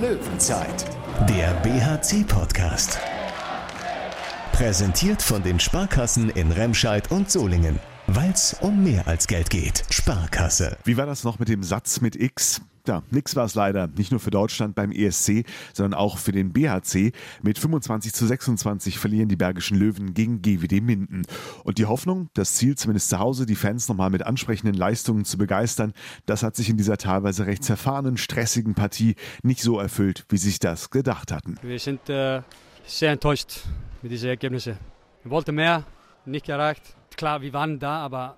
Löwenzeit, der BHC-Podcast. Präsentiert von den Sparkassen in Remscheid und Solingen. Weil es um mehr als Geld geht. Sparkasse. Wie war das noch mit dem Satz mit X? Ja, nix war es leider. Nicht nur für Deutschland beim ESC, sondern auch für den BHC. Mit 25 zu 26 verlieren die Bergischen Löwen gegen GWD Minden. Und die Hoffnung, das Ziel zumindest zu Hause, die Fans nochmal mit ansprechenden Leistungen zu begeistern, das hat sich in dieser teilweise recht zerfahrenen, stressigen Partie nicht so erfüllt, wie sie sich das gedacht hatten. Wir sind äh, sehr enttäuscht mit diesen Ergebnissen. Wir wollten mehr, nicht erreicht. Klar, wir waren da, aber,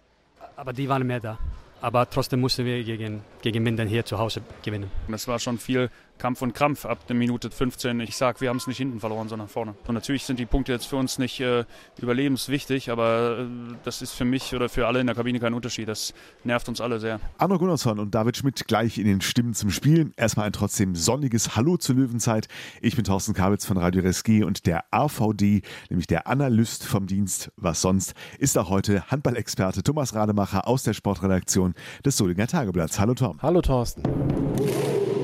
aber die waren mehr da. Aber trotzdem mussten wir gegen, gegen Minden hier zu Hause gewinnen. Das war schon viel Kampf und Krampf ab der Minute 15. Ich sage, wir haben es nicht hinten verloren, sondern vorne. Und natürlich sind die Punkte jetzt für uns nicht äh, überlebenswichtig, aber äh, das ist für mich oder für alle in der Kabine kein Unterschied. Das nervt uns alle sehr. Arno Gunnarsson und David Schmidt gleich in den Stimmen zum Spiel. Erstmal ein trotzdem sonniges Hallo zur Löwenzeit. Ich bin Thorsten Kabitz von Radio Reski und der AVD, nämlich der Analyst vom Dienst, was sonst, ist auch heute Handballexperte Thomas Rademacher aus der Sportredaktion des Solinger Tageblatts. Hallo Tom. Hallo Thorsten.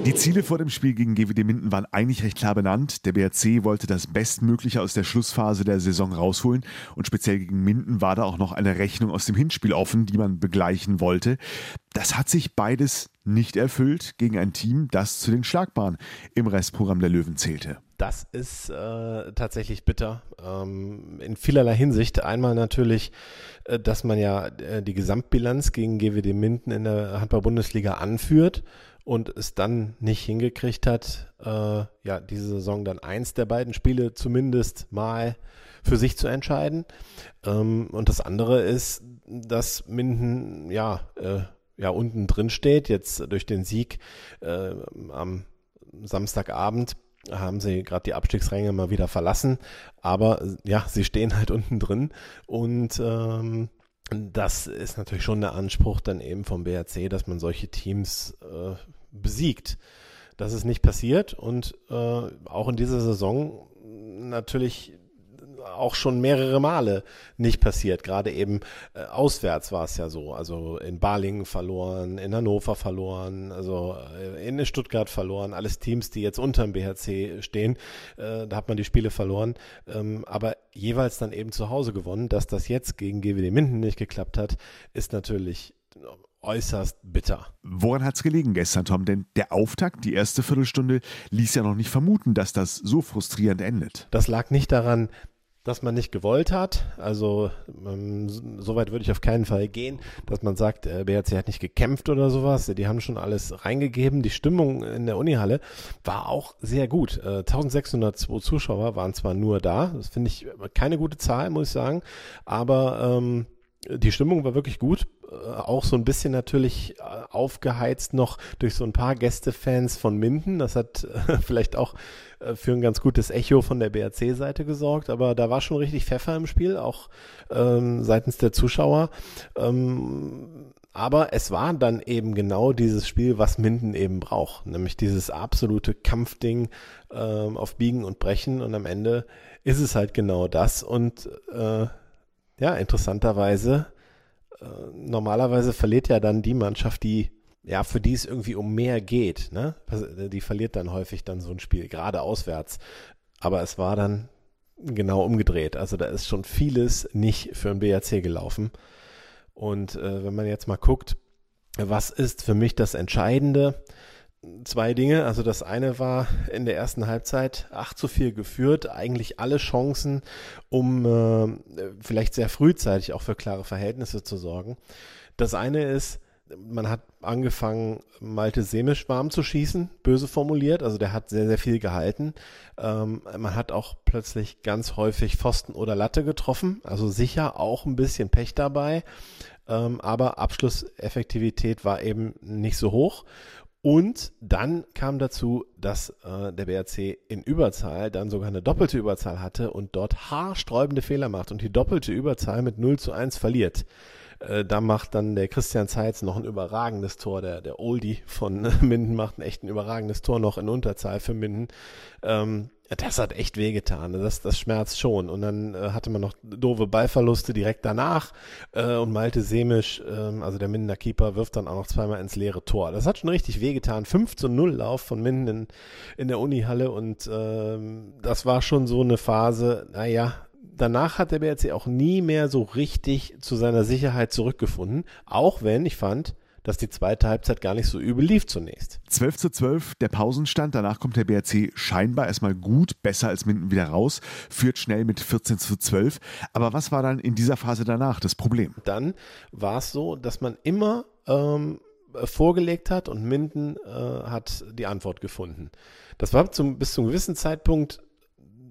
Die Ziele vor dem Spiel gegen GWD Minden waren eigentlich recht klar benannt. Der BRC wollte das Bestmögliche aus der Schlussphase der Saison rausholen und speziell gegen Minden war da auch noch eine Rechnung aus dem Hinspiel offen, die man begleichen wollte. Das hat sich beides nicht erfüllt gegen ein Team, das zu den Schlagbahnen im Restprogramm der Löwen zählte. Das ist äh, tatsächlich bitter. Ähm, in vielerlei Hinsicht. Einmal natürlich, äh, dass man ja äh, die Gesamtbilanz gegen GWD Minden in der Handball-Bundesliga anführt und es dann nicht hingekriegt hat, äh, ja, diese Saison dann eins der beiden Spiele zumindest mal für sich zu entscheiden. Ähm, und das andere ist, dass Minden, ja, äh, ja, unten drin steht, jetzt durch den Sieg äh, am Samstagabend haben sie gerade die Abstiegsränge mal wieder verlassen, aber ja, sie stehen halt unten drin. Und ähm, das ist natürlich schon der Anspruch dann eben vom BRC, dass man solche Teams äh, besiegt. Das ist nicht passiert und äh, auch in dieser Saison natürlich auch schon mehrere Male nicht passiert. Gerade eben äh, auswärts war es ja so. Also in Balingen verloren, in Hannover verloren, also äh, in Stuttgart verloren. Alles Teams, die jetzt unter dem BHC stehen. Äh, da hat man die Spiele verloren. Ähm, aber jeweils dann eben zu Hause gewonnen. Dass das jetzt gegen GWD Minden nicht geklappt hat, ist natürlich äußerst bitter. Woran hat es gelegen gestern, Tom? Denn der Auftakt, die erste Viertelstunde, ließ ja noch nicht vermuten, dass das so frustrierend endet. Das lag nicht daran, dass man nicht gewollt hat. Also ähm, soweit würde ich auf keinen Fall gehen, dass man sagt, äh, BRC hat nicht gekämpft oder sowas. Die haben schon alles reingegeben. Die Stimmung in der Unihalle war auch sehr gut. Äh, 1602 Zuschauer waren zwar nur da, das finde ich keine gute Zahl, muss ich sagen, aber ähm, die Stimmung war wirklich gut. Äh, auch so ein bisschen natürlich äh, aufgeheizt noch durch so ein paar Gästefans von Minden. Das hat äh, vielleicht auch für ein ganz gutes Echo von der BRC-Seite gesorgt, aber da war schon richtig Pfeffer im Spiel, auch ähm, seitens der Zuschauer. Ähm, aber es war dann eben genau dieses Spiel, was Minden eben braucht, nämlich dieses absolute Kampfding ähm, auf Biegen und Brechen und am Ende ist es halt genau das und äh, ja, interessanterweise, normalerweise verliert ja dann die Mannschaft, die, ja, für die es irgendwie um mehr geht, ne? Die verliert dann häufig dann so ein Spiel, gerade auswärts. Aber es war dann genau umgedreht. Also da ist schon vieles nicht für den BRC gelaufen. Und äh, wenn man jetzt mal guckt, was ist für mich das Entscheidende? Zwei Dinge. Also das eine war in der ersten Halbzeit 8 zu 4 geführt, eigentlich alle Chancen, um äh, vielleicht sehr frühzeitig auch für klare Verhältnisse zu sorgen. Das eine ist, man hat angefangen, Malte Semisch warm zu schießen, böse formuliert. Also der hat sehr, sehr viel gehalten. Ähm, man hat auch plötzlich ganz häufig Pfosten oder Latte getroffen. Also sicher auch ein bisschen Pech dabei. Ähm, aber Abschlusseffektivität war eben nicht so hoch. Und dann kam dazu, dass äh, der BRC in Überzahl dann sogar eine doppelte Überzahl hatte und dort haarsträubende Fehler macht und die doppelte Überzahl mit 0 zu 1 verliert. Äh, da macht dann der Christian Zeitz noch ein überragendes Tor. Der, der Oldie von Minden macht ein echt ein überragendes Tor noch in Unterzahl für Minden. Ähm, Das hat echt wehgetan. Das, das schmerzt schon. Und dann äh, hatte man noch doofe Ballverluste direkt danach. Äh, und Malte Semisch, äh, also der Mindener Keeper, wirft dann auch noch zweimal ins leere Tor. Das hat schon richtig wehgetan. 5 zu 0 Lauf von Minden in, in der Unihalle. Und ähm, das war schon so eine Phase, naja, danach hat der BRC auch nie mehr so richtig zu seiner Sicherheit zurückgefunden. Auch wenn ich fand, dass die zweite Halbzeit gar nicht so übel lief zunächst. 12 zu 12, der Pausenstand. Danach kommt der BRC scheinbar erstmal gut, besser als Minden wieder raus, führt schnell mit 14 zu 12. Aber was war dann in dieser Phase danach das Problem? Dann war es so, dass man immer ähm, vorgelegt hat und Minden äh, hat die Antwort gefunden. Das war zum, bis zu einem gewissen Zeitpunkt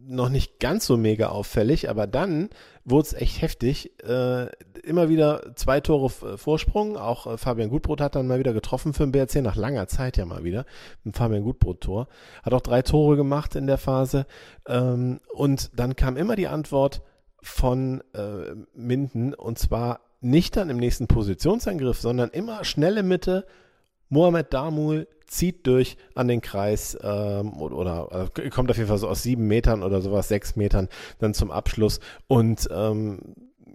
noch nicht ganz so mega auffällig, aber dann wurde es echt heftig. Äh, immer wieder zwei Tore Vorsprung. Auch äh, Fabian Gutbrot hat dann mal wieder getroffen für den BRC, nach langer Zeit ja mal wieder. Ein Fabian Gutbrot-Tor. Hat auch drei Tore gemacht in der Phase. Ähm, und dann kam immer die Antwort von äh, Minden und zwar nicht dann im nächsten Positionsangriff, sondern immer schnelle Mitte. Mohamed Damul zieht durch an den Kreis ähm, oder, oder äh, kommt auf jeden Fall so aus sieben Metern oder sowas, sechs Metern dann zum Abschluss und ähm,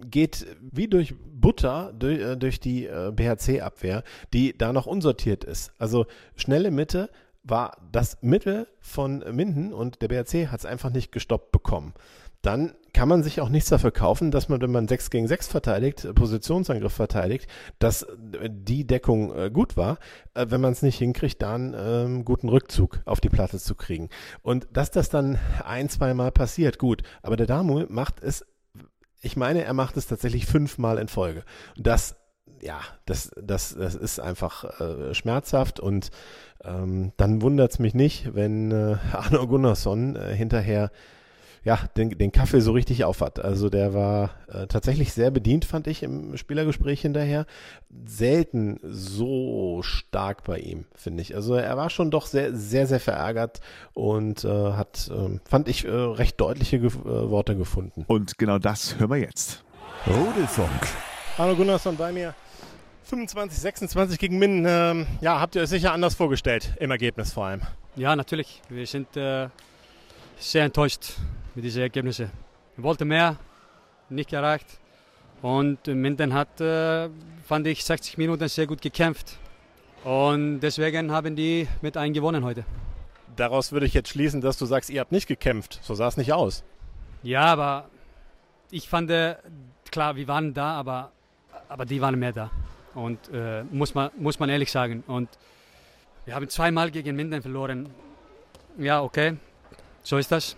geht wie durch Butter durch, äh, durch die äh, BHC-Abwehr, die da noch unsortiert ist. Also schnelle Mitte war das Mittel von Minden und der BHC hat es einfach nicht gestoppt bekommen dann kann man sich auch nichts dafür kaufen, dass man, wenn man 6 gegen 6 verteidigt, Positionsangriff verteidigt, dass die Deckung äh, gut war, äh, wenn man es nicht hinkriegt, dann ähm, guten Rückzug auf die Platte zu kriegen. Und dass das dann ein, zwei Mal passiert, gut. Aber der Damu macht es, ich meine, er macht es tatsächlich fünfmal in Folge. Das ja, das, das, das ist einfach äh, schmerzhaft und ähm, dann wundert es mich nicht, wenn äh, Arno Gunnarsson äh, hinterher ja, den, den Kaffee so richtig aufhat. Also der war äh, tatsächlich sehr bedient, fand ich im Spielergespräch hinterher. Selten so stark bei ihm, finde ich. Also er war schon doch sehr, sehr, sehr verärgert und äh, hat, äh, fand ich, äh, recht deutliche Ge äh, Worte gefunden. Und genau das hören wir jetzt. Rudelfunk. Hallo Gunnarsson bei mir. 25, 26 gegen Minden. Ähm, ja, habt ihr euch sicher anders vorgestellt, im Ergebnis vor allem. Ja, natürlich. Wir sind äh, sehr enttäuscht mit diesen Ergebnissen. Wir wollten mehr, nicht erreicht. Und Minden hat, äh, fand ich, 60 Minuten sehr gut gekämpft. Und deswegen haben die mit einem gewonnen heute. Daraus würde ich jetzt schließen, dass du sagst, ihr habt nicht gekämpft. So sah es nicht aus. Ja, aber ich fand, äh, klar, wir waren da, aber, aber die waren mehr da. Und äh, muss, man, muss man ehrlich sagen. Und wir haben zweimal gegen Minden verloren. Ja, okay, so ist das.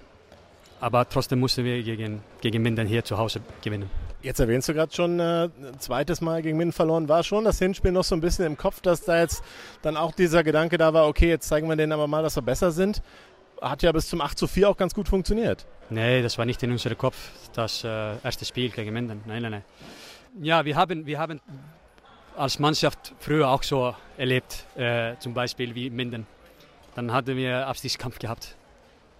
Aber trotzdem mussten wir gegen, gegen Minden hier zu Hause gewinnen. Jetzt erwähnst du gerade schon, äh, zweites Mal gegen Minden verloren. War schon das Hinspiel noch so ein bisschen im Kopf, dass da jetzt dann auch dieser Gedanke da war, okay, jetzt zeigen wir denen aber mal, dass wir besser sind. Hat ja bis zum 8 zu 4 auch ganz gut funktioniert. Nee, das war nicht in unserem Kopf, das äh, erste Spiel gegen Minden. Nein, nein, nein. Ja, wir haben, wir haben als Mannschaft früher auch so erlebt, äh, zum Beispiel wie Minden. Dann hatten wir Abstiegskampf gehabt.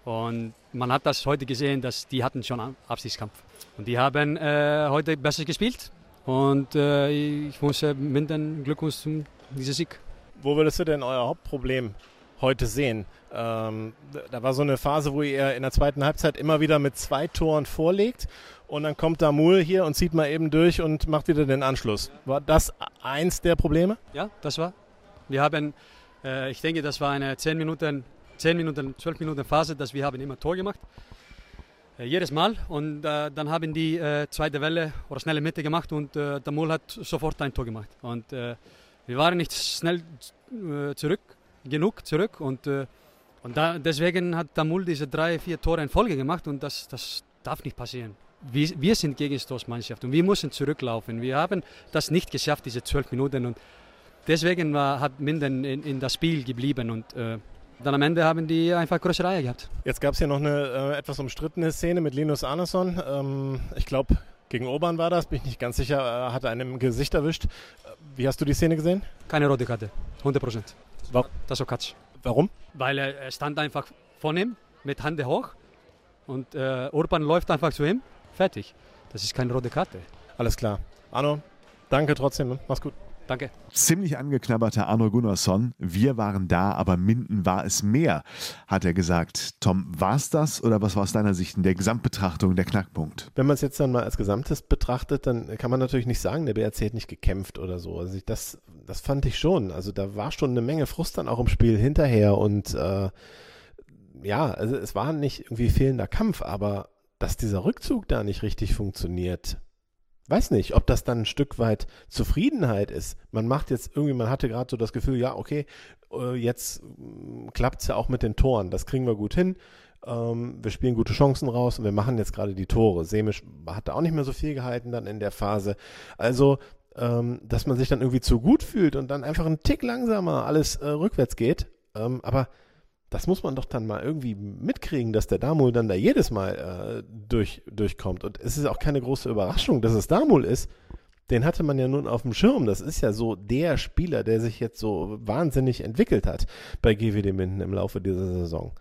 Und man hat das heute gesehen, dass die hatten schon einen Abstiegskampf. Und die haben äh, heute besser gespielt. Und äh, ich muss äh, Minden Glückwunsch zu diesem Sieg. Wo würdest du denn euer Hauptproblem heute sehen? Ähm, da war so eine Phase, wo ihr in der zweiten Halbzeit immer wieder mit zwei Toren vorlegt und dann kommt Damul hier und zieht mal eben durch und macht wieder den Anschluss. War das eins der Probleme? Ja, das war. Wir haben, äh, ich denke, das war eine 10 Minuten 10 Minuten, 12 Minuten Phase, dass wir haben immer Tor gemacht. Äh, jedes Mal. Und äh, dann haben die äh, zweite Welle oder schnelle Mitte gemacht und äh, der Mol hat sofort ein Tor gemacht. Und äh, wir waren nicht schnell äh, zurück, genug zurück. Und, äh, und da, deswegen hat der Mul diese drei, vier Tore in Folge gemacht und das, das darf nicht passieren. Wir, wir sind Gegenstoßmannschaft und wir müssen zurücklaufen. Wir haben das nicht geschafft, diese zwölf Minuten. Und deswegen war, hat Minden in, in das Spiel geblieben. Und dann am Ende haben die einfach Eier gehabt. Jetzt gab es ja noch eine äh, etwas umstrittene Szene mit Linus Arneson. Ähm, ich glaube, gegen Urban war das, bin ich nicht ganz sicher, äh, hat einem Gesicht erwischt. Wie hast du die Szene gesehen? Keine rote Karte, 100 Prozent. Das war Katsch. Warum? Weil er stand einfach vor ihm mit Hände hoch und äh, Urban läuft einfach zu ihm. Fertig. Das ist keine rote Karte. Alles klar. Arno, danke trotzdem. Mach's gut. Danke. Ziemlich angeknabberter Arno Gunnarsson. Wir waren da, aber Minden war es mehr, hat er gesagt. Tom, war es das oder was war aus deiner Sicht in der Gesamtbetrachtung der Knackpunkt? Wenn man es jetzt dann mal als Gesamtes betrachtet, dann kann man natürlich nicht sagen, der BRC hat nicht gekämpft oder so. Also ich, das, das fand ich schon. Also da war schon eine Menge Frust dann auch im Spiel hinterher und äh, ja, also es war nicht irgendwie fehlender Kampf, aber dass dieser Rückzug da nicht richtig funktioniert, weiß nicht, ob das dann ein Stück weit Zufriedenheit ist. Man macht jetzt irgendwie, man hatte gerade so das Gefühl, ja, okay, äh, jetzt mm, klappt es ja auch mit den Toren, das kriegen wir gut hin. Ähm, wir spielen gute Chancen raus und wir machen jetzt gerade die Tore. Semisch hatte auch nicht mehr so viel gehalten dann in der Phase. Also, ähm, dass man sich dann irgendwie zu gut fühlt und dann einfach einen Tick langsamer alles äh, rückwärts geht. Ähm, aber das muss man doch dann mal irgendwie mitkriegen, dass der Damul dann da jedes Mal äh, durch, durchkommt. Und es ist auch keine große Überraschung, dass es Damul ist. Den hatte man ja nun auf dem Schirm. Das ist ja so der Spieler, der sich jetzt so wahnsinnig entwickelt hat bei GWD Minden im Laufe dieser Saison.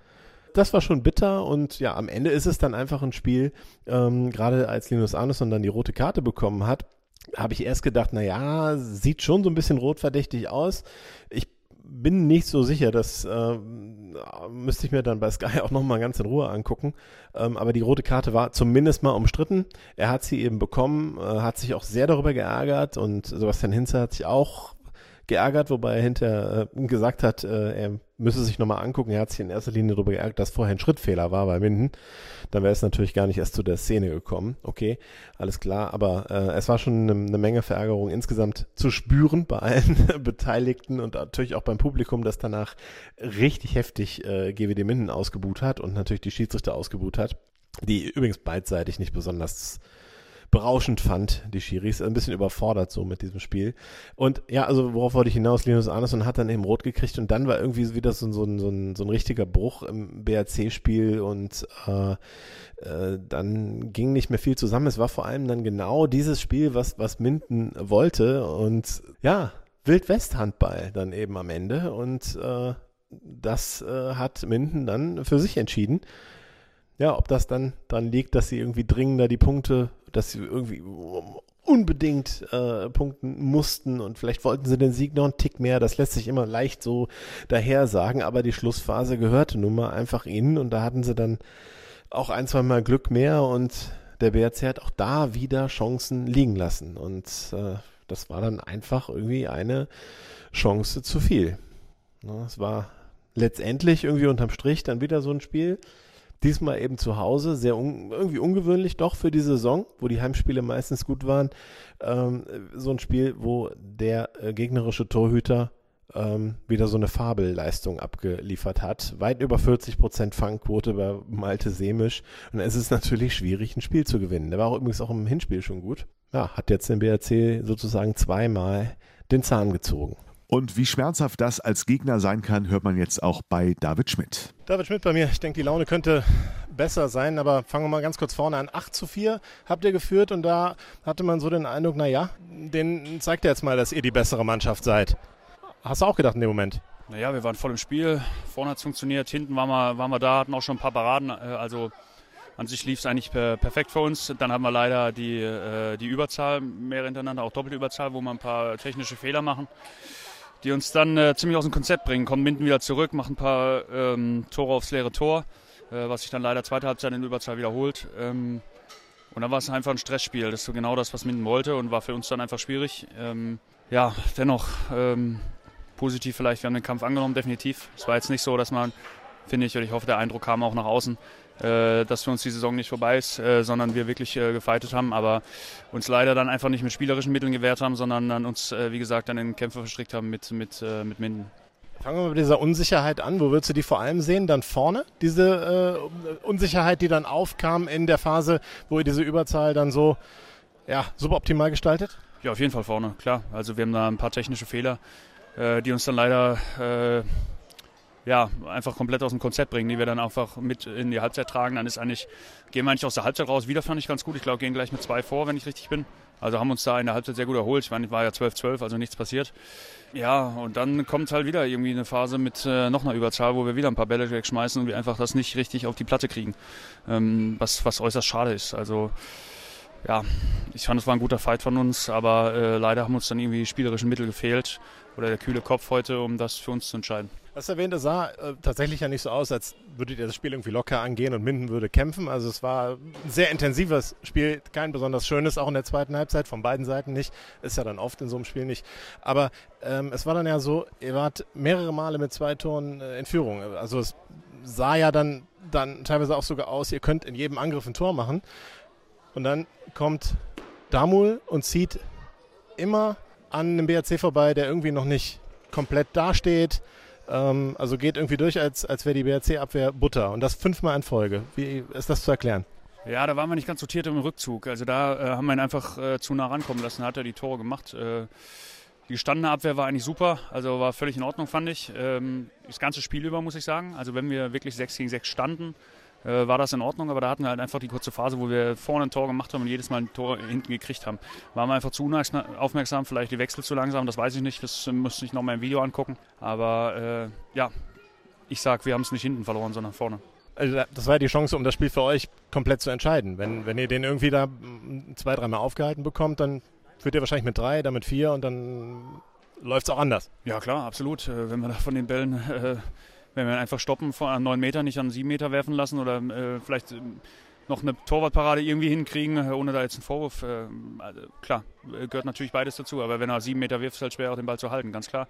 Das war schon bitter und ja, am Ende ist es dann einfach ein Spiel, ähm, gerade als Linus Arneson dann die rote Karte bekommen hat, habe ich erst gedacht, na ja, sieht schon so ein bisschen rotverdächtig aus. Ich bin nicht so sicher, das äh, müsste ich mir dann bei Sky auch nochmal ganz in Ruhe angucken. Ähm, aber die rote Karte war zumindest mal umstritten. Er hat sie eben bekommen, äh, hat sich auch sehr darüber geärgert und Sebastian Hinze hat sich auch geärgert, wobei er hinterher äh, gesagt hat, äh, er müsse sich nochmal angucken. Er hat sich in erster Linie darüber geärgert, dass vorher ein Schrittfehler war bei Minden. Dann wäre es natürlich gar nicht erst zu der Szene gekommen. Okay, alles klar. Aber äh, es war schon eine, eine Menge Verärgerung insgesamt zu spüren bei allen Beteiligten und natürlich auch beim Publikum, das danach richtig heftig äh, GWD Minden ausgebuht hat und natürlich die Schiedsrichter ausgebuht hat, die übrigens beidseitig nicht besonders berauschend fand, die Schiris. Ein bisschen überfordert so mit diesem Spiel. Und ja, also worauf wollte ich hinaus? Linus Arneson hat dann eben rot gekriegt und dann war irgendwie wieder so, so, so, ein, so ein richtiger Bruch im BRC-Spiel und äh, äh, dann ging nicht mehr viel zusammen. Es war vor allem dann genau dieses Spiel, was, was Minden wollte und ja, Wildwest-Handball dann eben am Ende und äh, das äh, hat Minden dann für sich entschieden. Ja, ob das dann dran liegt, dass sie irgendwie dringender die Punkte dass sie irgendwie unbedingt äh, punkten mussten und vielleicht wollten sie den Sieg noch einen Tick mehr. Das lässt sich immer leicht so daher sagen, aber die Schlussphase gehörte nun mal einfach ihnen und da hatten sie dann auch ein, zwei Mal Glück mehr und der BRC hat auch da wieder Chancen liegen lassen und äh, das war dann einfach irgendwie eine Chance zu viel. Es war letztendlich irgendwie unterm Strich dann wieder so ein Spiel, Diesmal eben zu Hause, sehr un irgendwie ungewöhnlich doch für die Saison, wo die Heimspiele meistens gut waren. Ähm, so ein Spiel, wo der äh, gegnerische Torhüter ähm, wieder so eine Fabelleistung abgeliefert hat. Weit über 40 Prozent Fangquote bei Malte Semisch. Und es ist natürlich schwierig, ein Spiel zu gewinnen. Der war auch übrigens auch im Hinspiel schon gut. Ja, hat jetzt den BRC sozusagen zweimal den Zahn gezogen. Und wie schmerzhaft das als Gegner sein kann, hört man jetzt auch bei David Schmidt. David Schmidt bei mir. Ich denke, die Laune könnte besser sein, aber fangen wir mal ganz kurz vorne an. 8 zu 4 habt ihr geführt und da hatte man so den Eindruck, naja, den zeigt ihr jetzt mal, dass ihr die bessere Mannschaft seid. Hast du auch gedacht in dem Moment? Naja, wir waren voll im Spiel. Vorne hat es funktioniert, hinten waren wir, waren wir da, hatten auch schon ein paar Paraden. Äh, also an sich lief es eigentlich perfekt für uns. Dann haben wir leider die, äh, die Überzahl, mehr hintereinander, auch doppelte Überzahl, wo wir ein paar technische Fehler machen die uns dann äh, ziemlich aus dem Konzept bringen. Kommen Minden wieder zurück, machen ein paar ähm, Tore aufs leere Tor, äh, was sich dann leider zweite Halbzeit in Überzahl wiederholt. Ähm, und dann war es einfach ein Stressspiel. Das ist genau das, was Minden wollte und war für uns dann einfach schwierig. Ähm, ja, dennoch ähm, positiv vielleicht. Wir haben den Kampf angenommen, definitiv. Es war jetzt nicht so, dass man, finde ich, und ich hoffe, der Eindruck kam auch nach außen, dass für uns die Saison nicht vorbei ist, äh, sondern wir wirklich äh, gefeitet haben, aber uns leider dann einfach nicht mit spielerischen Mitteln gewehrt haben, sondern dann uns, äh, wie gesagt, dann in Kämpfe verstrickt haben mit, mit, äh, mit Minden. Fangen wir mit dieser Unsicherheit an. Wo würdest du die vor allem sehen? Dann vorne? Diese äh, Unsicherheit, die dann aufkam in der Phase, wo ihr diese Überzahl dann so ja, suboptimal gestaltet? Ja, auf jeden Fall vorne, klar. Also wir haben da ein paar technische Fehler, äh, die uns dann leider äh, ja, einfach komplett aus dem Konzept bringen, die wir dann einfach mit in die Halbzeit tragen. Dann ist eigentlich, gehen wir eigentlich aus der Halbzeit raus. Wieder fand ich ganz gut. Ich glaube, gehen gleich mit zwei vor, wenn ich richtig bin. Also haben uns da in der Halbzeit sehr gut erholt. Ich meine, war ja 12-12, also nichts passiert. Ja, und dann kommt halt wieder irgendwie eine Phase mit äh, noch einer Überzahl, wo wir wieder ein paar Bälle wegschmeißen und wir einfach das nicht richtig auf die Platte kriegen. Ähm, was, was äußerst schade ist. Also Ja, ich fand, es war ein guter Fight von uns, aber äh, leider haben uns dann irgendwie spielerische Mittel gefehlt oder der kühle Kopf heute, um das für uns zu entscheiden. Das erwähnte sah äh, tatsächlich ja nicht so aus, als würdet ihr das Spiel irgendwie locker angehen und Minden würde kämpfen. Also es war ein sehr intensives Spiel, kein besonders schönes, auch in der zweiten Halbzeit, von beiden Seiten nicht. Ist ja dann oft in so einem Spiel nicht. Aber ähm, es war dann ja so, ihr wart mehrere Male mit zwei Toren äh, in Führung. Also es sah ja dann, dann teilweise auch sogar aus, ihr könnt in jedem Angriff ein Tor machen. Und dann kommt Damul und zieht immer an einem BRC vorbei, der irgendwie noch nicht komplett dasteht. Ähm, also geht irgendwie durch, als, als wäre die BRC-Abwehr Butter. Und das fünfmal in Folge. Wie ist das zu erklären? Ja, da waren wir nicht ganz sortiert im Rückzug. Also da äh, haben wir ihn einfach äh, zu nah rankommen lassen, hat er die Tore gemacht. Äh, die gestandene Abwehr war eigentlich super, also war völlig in Ordnung, fand ich. Ähm, das ganze Spiel über, muss ich sagen. Also wenn wir wirklich 6 gegen 6 standen, äh, war das in Ordnung, aber da hatten wir halt einfach die kurze Phase, wo wir vorne ein Tor gemacht haben und jedes Mal ein Tor hinten gekriegt haben. Waren wir einfach zu aufmerksam, vielleicht die Wechsel zu langsam, das weiß ich nicht, das müsste ich noch mal im Video angucken. Aber äh, ja, ich sag, wir haben es nicht hinten verloren, sondern vorne. Also das war ja die Chance, um das Spiel für euch komplett zu entscheiden. Wenn, wenn ihr den irgendwie da zwei, dreimal aufgehalten bekommt, dann führt ihr wahrscheinlich mit drei, dann mit vier und dann läuft es auch anders. Ja klar, absolut. Äh, wenn wir da von den Bällen äh, wenn wir einfach stoppen, von 9 Meter nicht an 7 Meter werfen lassen oder äh, vielleicht äh, noch eine Torwartparade irgendwie hinkriegen, äh, ohne da jetzt einen Vorwurf. Äh, also klar, äh, gehört natürlich beides dazu, aber wenn er 7 Meter wirft, ist es halt schwer, auch den Ball zu halten, ganz klar.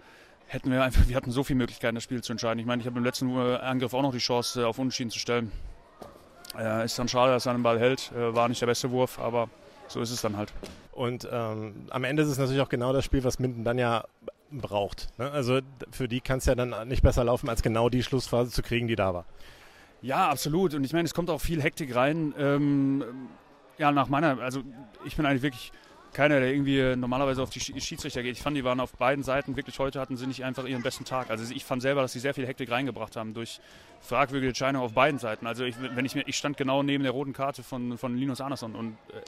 Hätten wir einfach, wir hatten so viele Möglichkeiten, das Spiel zu entscheiden. Ich meine, ich habe im letzten Angriff auch noch die Chance, auf Unentschieden zu stellen. Äh, ist dann schade, dass er den Ball hält. war nicht der beste Wurf, aber so ist es dann halt. Und ähm, am Ende ist es natürlich auch genau das Spiel, was Minden dann ja braucht. Ne? Also für die kann es ja dann nicht besser laufen, als genau die Schlussphase zu kriegen, die da war. Ja, absolut. Und ich meine, es kommt auch viel Hektik rein. Ähm, ja, nach meiner, also ich bin eigentlich wirklich keiner, der irgendwie normalerweise auf die Schiedsrichter geht. Ich fand, die waren auf beiden Seiten wirklich heute hatten sie nicht einfach ihren besten Tag. Also ich fand selber, dass sie sehr viel Hektik reingebracht haben durch fragwürdige Entscheidungen auf beiden Seiten. Also ich, wenn ich mir, ich stand genau neben der roten Karte von, von Linus Andersson und äh,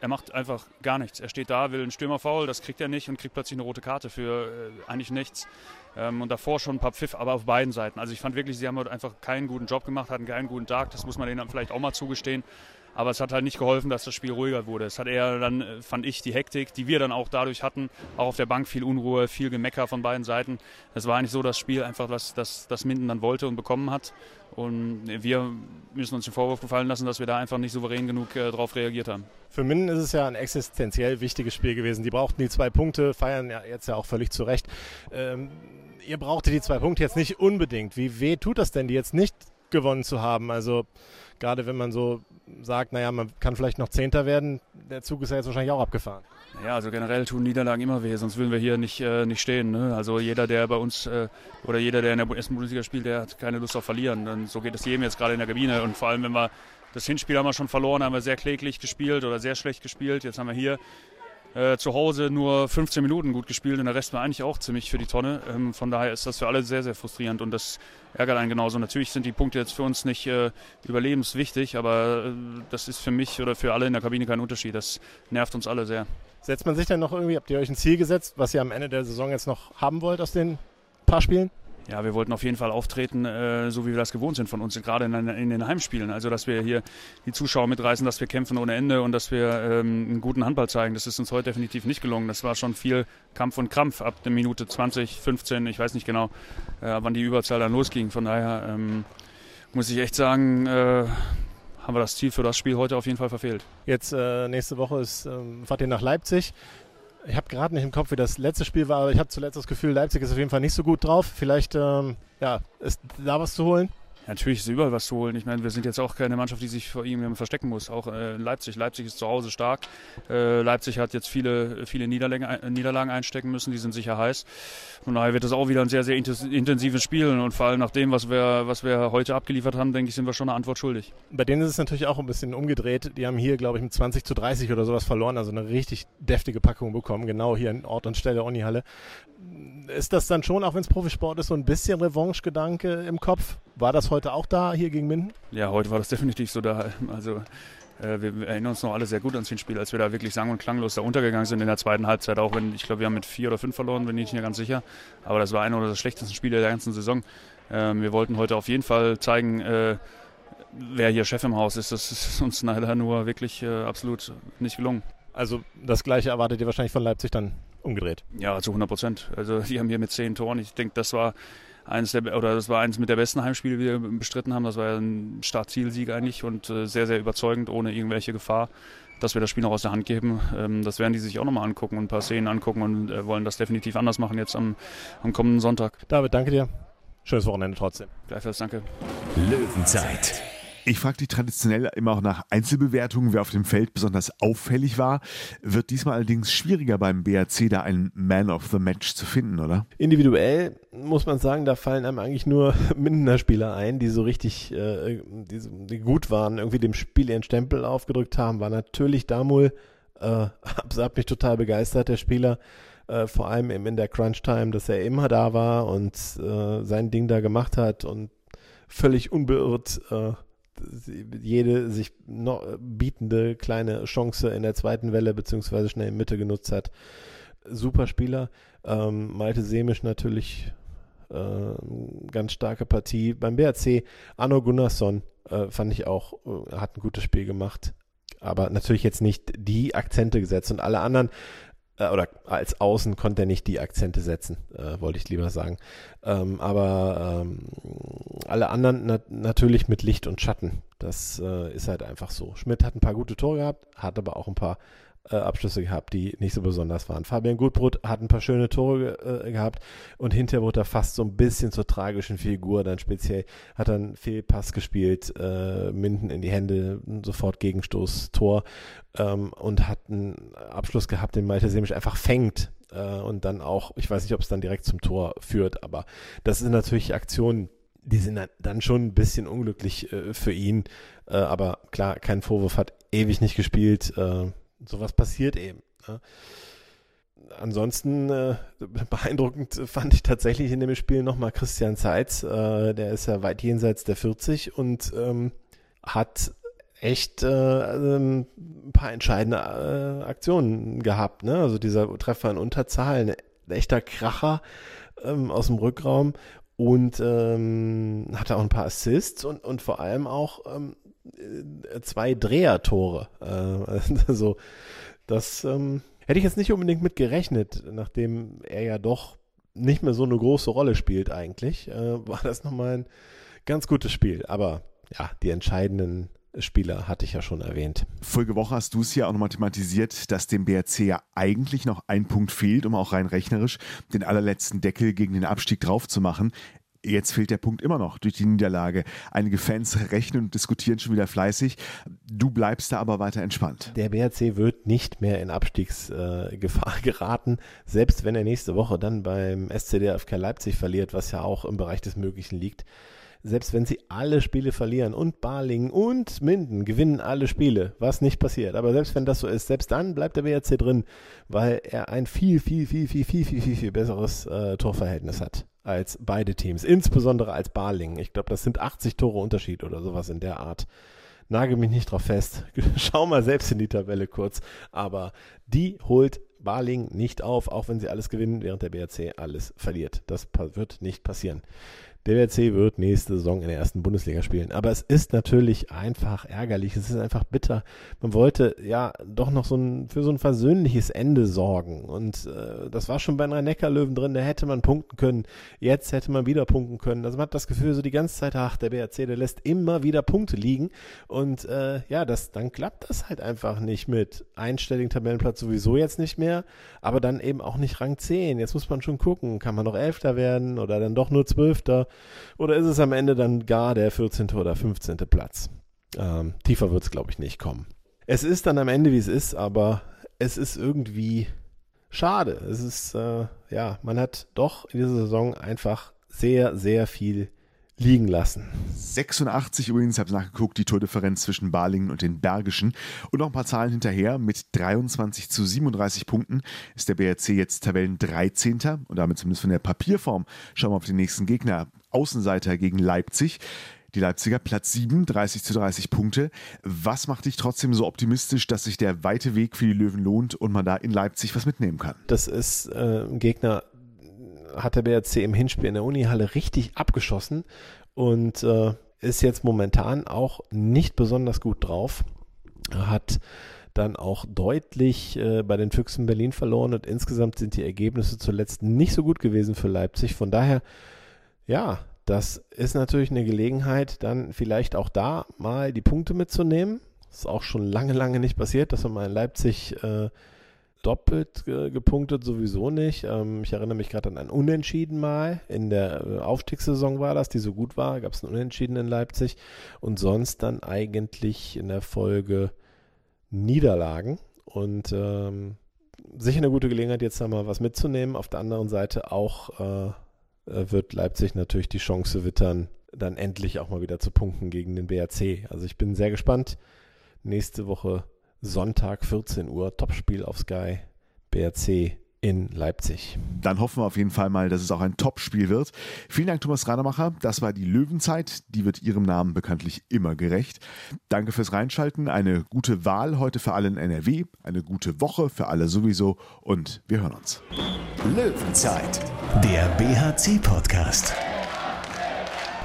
er macht einfach gar nichts. Er steht da, will einen Stürmer faul, das kriegt er nicht und kriegt plötzlich eine rote Karte für äh, eigentlich nichts. Ähm, und davor schon ein paar Pfiff, aber auf beiden Seiten. Also ich fand wirklich, sie haben heute einfach keinen guten Job gemacht, hatten keinen guten Tag. Das muss man denen vielleicht auch mal zugestehen. Aber es hat halt nicht geholfen, dass das Spiel ruhiger wurde. Es hat eher dann, äh, fand ich, die Hektik, die wir dann auch dadurch hatten, auch auf der Bank viel Unruhe, viel Gemecker von beiden Seiten. Das war eigentlich so das Spiel, einfach was das, das Minden dann wollte und bekommen hat. Und wir müssen uns den Vorwurf gefallen lassen, dass wir da einfach nicht souverän genug äh, darauf reagiert haben. Für Minden ist es ja ein existenziell wichtiges Spiel gewesen. Die brauchten die zwei Punkte, feiern ja jetzt ja auch völlig zu Recht. Ähm, ihr brauchtet die zwei Punkte jetzt nicht unbedingt. Wie weh tut das denn, die jetzt nicht gewonnen zu haben? Also gerade wenn man so sagt, naja, man kann vielleicht noch Zehnter werden, der Zug ist ja jetzt wahrscheinlich auch abgefahren. Ja, also generell tun Niederlagen immer weh, sonst würden wir hier nicht, äh, nicht stehen. Ne? Also jeder, der bei uns äh, oder jeder, der in der ersten Bundesliga spielt, der hat keine Lust auf Verlieren. Und so geht es jedem jetzt gerade in der Kabine. Und vor allem, wenn wir das Hinspiel haben wir schon verloren, haben wir sehr kläglich gespielt oder sehr schlecht gespielt. Jetzt haben wir hier äh, zu Hause nur 15 Minuten gut gespielt und der Rest war eigentlich auch ziemlich für die Tonne. Ähm, von daher ist das für alle sehr, sehr frustrierend und das ärgert einen genauso. Natürlich sind die Punkte jetzt für uns nicht äh, überlebenswichtig, aber äh, das ist für mich oder für alle in der Kabine kein Unterschied. Das nervt uns alle sehr. Setzt man sich dann noch irgendwie, habt ihr euch ein Ziel gesetzt, was ihr am Ende der Saison jetzt noch haben wollt aus den paar Spielen? Ja, wir wollten auf jeden Fall auftreten, äh, so wie wir das gewohnt sind von uns, gerade in, in, den Heimspielen. Also, dass wir hier die Zuschauer mitreißen, dass wir kämpfen ohne Ende und dass wir ähm, einen guten Handball zeigen. Das ist uns heute definitiv nicht gelungen. Das war schon viel Kampf und Krampf ab der Minute 20, 15, ich weiß nicht genau, äh, wann die Überzahl dann losging. Von daher ähm, muss ich echt sagen, äh, haben wir das Ziel für das Spiel heute auf jeden Fall verfehlt. Jetzt äh, nächste Woche ist, ähm, fahrt ihr nach Leipzig ich habe gerade nicht im Kopf, wie das letzte Spiel war, aber ich habe zuletzt das Gefühl, Leipzig ist auf jeden Fall nicht so gut drauf. Vielleicht ähm, ja, ist da was zu holen? Natürlich ist überall was zu holen. Ich meine, wir sind jetzt auch keine Mannschaft, die sich vor ihm verstecken muss. Auch äh, Leipzig. Leipzig ist zu Hause stark. Äh, Leipzig hat jetzt viele, viele Niederlagen, äh, Niederlagen einstecken müssen. Die sind sicher heiß. Von daher wird es auch wieder ein sehr, sehr intensives Spiel. Und vor allem nach dem, was wir, was wir heute abgeliefert haben, denke ich, sind wir schon eine Antwort schuldig. Bei denen ist es natürlich auch ein bisschen umgedreht. Die haben hier, glaube ich, mit 20 zu 30 oder sowas verloren. Also eine richtig deftige Packung bekommen. Genau hier in Ort und Stelle Uni-Halle ist das dann schon, auch wenn es Profisport ist, so ein bisschen Revanche-Gedanke im Kopf? War das heute auch da hier gegen Minden? Ja, heute war das definitiv so da. Also äh, wir erinnern uns noch alle sehr gut ans Spiel, als wir da wirklich sang- und klanglos da untergegangen sind in der zweiten Halbzeit. Auch wenn, ich glaube, wir haben mit vier oder fünf verloren, bin ich nicht mehr ganz sicher. Aber das war einer der schlechtesten Spiele der ganzen Saison. Ähm, wir wollten heute auf jeden Fall zeigen, äh, wer hier Chef im Haus ist, das ist uns leider nur wirklich äh, absolut nicht gelungen. Also das Gleiche erwartet ihr wahrscheinlich von Leipzig dann umgedreht. Ja, zu 100 Prozent. Also die haben hier mit zehn Toren. Ich denke, das war eines der oder das war eines mit der besten Heimspiele, die wir bestritten haben. Das war ja ein Start-Ziel-Sieg eigentlich und äh, sehr, sehr überzeugend, ohne irgendwelche Gefahr, dass wir das Spiel noch aus der Hand geben. Ähm, das werden die sich auch nochmal angucken und ein paar Szenen angucken und äh, wollen das definitiv anders machen jetzt am, am kommenden Sonntag. David, danke dir. Schönes Wochenende trotzdem. Gleichfalls, danke. Löwenzeit. Ich frage dich traditionell immer auch nach Einzelbewertungen, wer auf dem Feld besonders auffällig war. Wird diesmal allerdings schwieriger beim BRC, da einen Man of the Match zu finden, oder? Individuell muss man sagen, da fallen einem eigentlich nur Mindener Spieler ein, die so richtig äh, die, die, gut waren, irgendwie dem Spiel ihren Stempel aufgedrückt haben. War natürlich Damul, äh, hat mich total begeistert, der Spieler. Äh, vor allem eben in der Crunch-Time, dass er immer da war und äh, sein Ding da gemacht hat und völlig unbeirrt äh, jede sich noch bietende kleine Chance in der zweiten Welle beziehungsweise schnell in Mitte genutzt hat. Super Spieler. Ähm, Malte Semisch natürlich äh, ganz starke Partie. Beim BRC Arno Gunnarsson äh, fand ich auch, äh, hat ein gutes Spiel gemacht. Aber natürlich jetzt nicht die Akzente gesetzt und alle anderen äh, oder als Außen konnte er nicht die Akzente setzen, äh, wollte ich lieber sagen. Ähm, aber ähm, alle anderen na natürlich mit Licht und Schatten. Das äh, ist halt einfach so. Schmidt hat ein paar gute Tore gehabt, hat aber auch ein paar äh, Abschlüsse gehabt, die nicht so besonders waren. Fabian Gutbrot hat ein paar schöne Tore äh, gehabt und hinterher wurde er fast so ein bisschen zur tragischen Figur. Dann speziell hat er einen Fehlpass gespielt, äh, Minden in die Hände, sofort Gegenstoß, Tor ähm, und hat einen Abschluss gehabt, den Malte Semisch einfach fängt äh, und dann auch, ich weiß nicht, ob es dann direkt zum Tor führt, aber das sind natürlich Aktionen, die sind dann schon ein bisschen unglücklich äh, für ihn. Äh, aber klar, kein Vorwurf, hat ewig nicht gespielt. Äh, sowas passiert eben. Ne? Ansonsten äh, beeindruckend fand ich tatsächlich in dem Spiel nochmal Christian Seitz. Äh, der ist ja weit jenseits der 40 und ähm, hat echt äh, ähm, ein paar entscheidende äh, Aktionen gehabt. Ne? Also dieser Treffer in Unterzahl, ein echter Kracher ähm, aus dem Rückraum und ähm, hatte auch ein paar Assists und, und vor allem auch ähm, äh, zwei Drehertore. Äh, also das ähm, hätte ich jetzt nicht unbedingt mit gerechnet, nachdem er ja doch nicht mehr so eine große Rolle spielt eigentlich, äh, war das nochmal ein ganz gutes Spiel. Aber ja, die entscheidenden Spieler hatte ich ja schon erwähnt. Folge Woche hast du es ja auch nochmal thematisiert, dass dem BRC ja eigentlich noch ein Punkt fehlt, um auch rein rechnerisch den allerletzten Deckel gegen den Abstieg drauf zu machen. Jetzt fehlt der Punkt immer noch durch die Niederlage. Einige Fans rechnen und diskutieren schon wieder fleißig. Du bleibst da aber weiter entspannt. Der BRC wird nicht mehr in Abstiegsgefahr geraten, selbst wenn er nächste Woche dann beim SCDFK Leipzig verliert, was ja auch im Bereich des Möglichen liegt selbst wenn sie alle Spiele verlieren und Barlingen und Minden gewinnen alle Spiele, was nicht passiert, aber selbst wenn das so ist, selbst dann bleibt der BRC drin, weil er ein viel, viel, viel, viel, viel, viel, viel, viel besseres äh, Torverhältnis hat als beide Teams, insbesondere als Barlingen. Ich glaube, das sind 80 Tore Unterschied oder sowas in der Art. Nagel mich nicht drauf fest. Schau mal selbst in die Tabelle kurz. Aber die holt Barling nicht auf, auch wenn sie alles gewinnen, während der BRC alles verliert. Das wird nicht passieren. Der WRC wird nächste Saison in der ersten Bundesliga spielen. Aber es ist natürlich einfach ärgerlich. Es ist einfach bitter. Man wollte ja doch noch so ein, für so ein versöhnliches Ende sorgen. Und äh, das war schon bei einer Neckarlöwen drin. Da hätte man punkten können. Jetzt hätte man wieder punkten können. Also man hat das Gefühl, so die ganze Zeit, ach, der BRC, der lässt immer wieder Punkte liegen. Und äh, ja, das, dann klappt das halt einfach nicht mit einstelligen Tabellenplatz sowieso jetzt nicht mehr. Aber dann eben auch nicht Rang 10. Jetzt muss man schon gucken, kann man noch Elfter werden oder dann doch nur Zwölfter. Oder ist es am Ende dann gar der 14. oder 15. Platz? Ähm, tiefer wird es, glaube ich, nicht kommen. Es ist dann am Ende, wie es ist, aber es ist irgendwie schade. Es ist, äh, ja, man hat doch in dieser Saison einfach sehr, sehr viel liegen lassen. 86 übrigens, habe nachgeguckt, die Tordifferenz zwischen Balingen und den Bergischen. Und noch ein paar Zahlen hinterher. Mit 23 zu 37 Punkten ist der BRC jetzt Tabellen 13. und damit zumindest von der Papierform. Schauen wir auf den nächsten Gegner. Außenseiter gegen Leipzig. Die Leipziger Platz 7, 30 zu 30 Punkte. Was macht dich trotzdem so optimistisch, dass sich der weite Weg für die Löwen lohnt und man da in Leipzig was mitnehmen kann? Das ist äh, ein Gegner, hat der BRC im Hinspiel in der Unihalle richtig abgeschossen. Und äh, ist jetzt momentan auch nicht besonders gut drauf. Hat dann auch deutlich äh, bei den Füchsen Berlin verloren und insgesamt sind die Ergebnisse zuletzt nicht so gut gewesen für Leipzig. Von daher, ja, das ist natürlich eine Gelegenheit, dann vielleicht auch da mal die Punkte mitzunehmen. Ist auch schon lange, lange nicht passiert, dass man mal in Leipzig äh, doppelt äh, gepunktet, sowieso nicht. Ähm, ich erinnere mich gerade an ein Unentschieden mal. In der äh, Aufstiegssaison war das, die so gut war. Gab es ein Unentschieden in Leipzig. Und sonst dann eigentlich in der Folge Niederlagen. Und ähm, sicher eine gute Gelegenheit, jetzt da mal was mitzunehmen. Auf der anderen Seite auch äh wird Leipzig natürlich die Chance wittern, dann endlich auch mal wieder zu punkten gegen den BRC. Also ich bin sehr gespannt. Nächste Woche Sonntag 14 Uhr, Topspiel auf Sky, BRC in Leipzig. Dann hoffen wir auf jeden Fall mal, dass es auch ein Topspiel wird. Vielen Dank, Thomas Rademacher. Das war die Löwenzeit. Die wird Ihrem Namen bekanntlich immer gerecht. Danke fürs Reinschalten. Eine gute Wahl heute für alle in NRW. Eine gute Woche für alle sowieso. Und wir hören uns. Löwenzeit, der BHC-Podcast.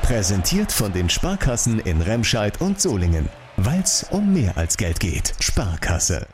Präsentiert von den Sparkassen in Remscheid und Solingen. Weil es um mehr als Geld geht. Sparkasse.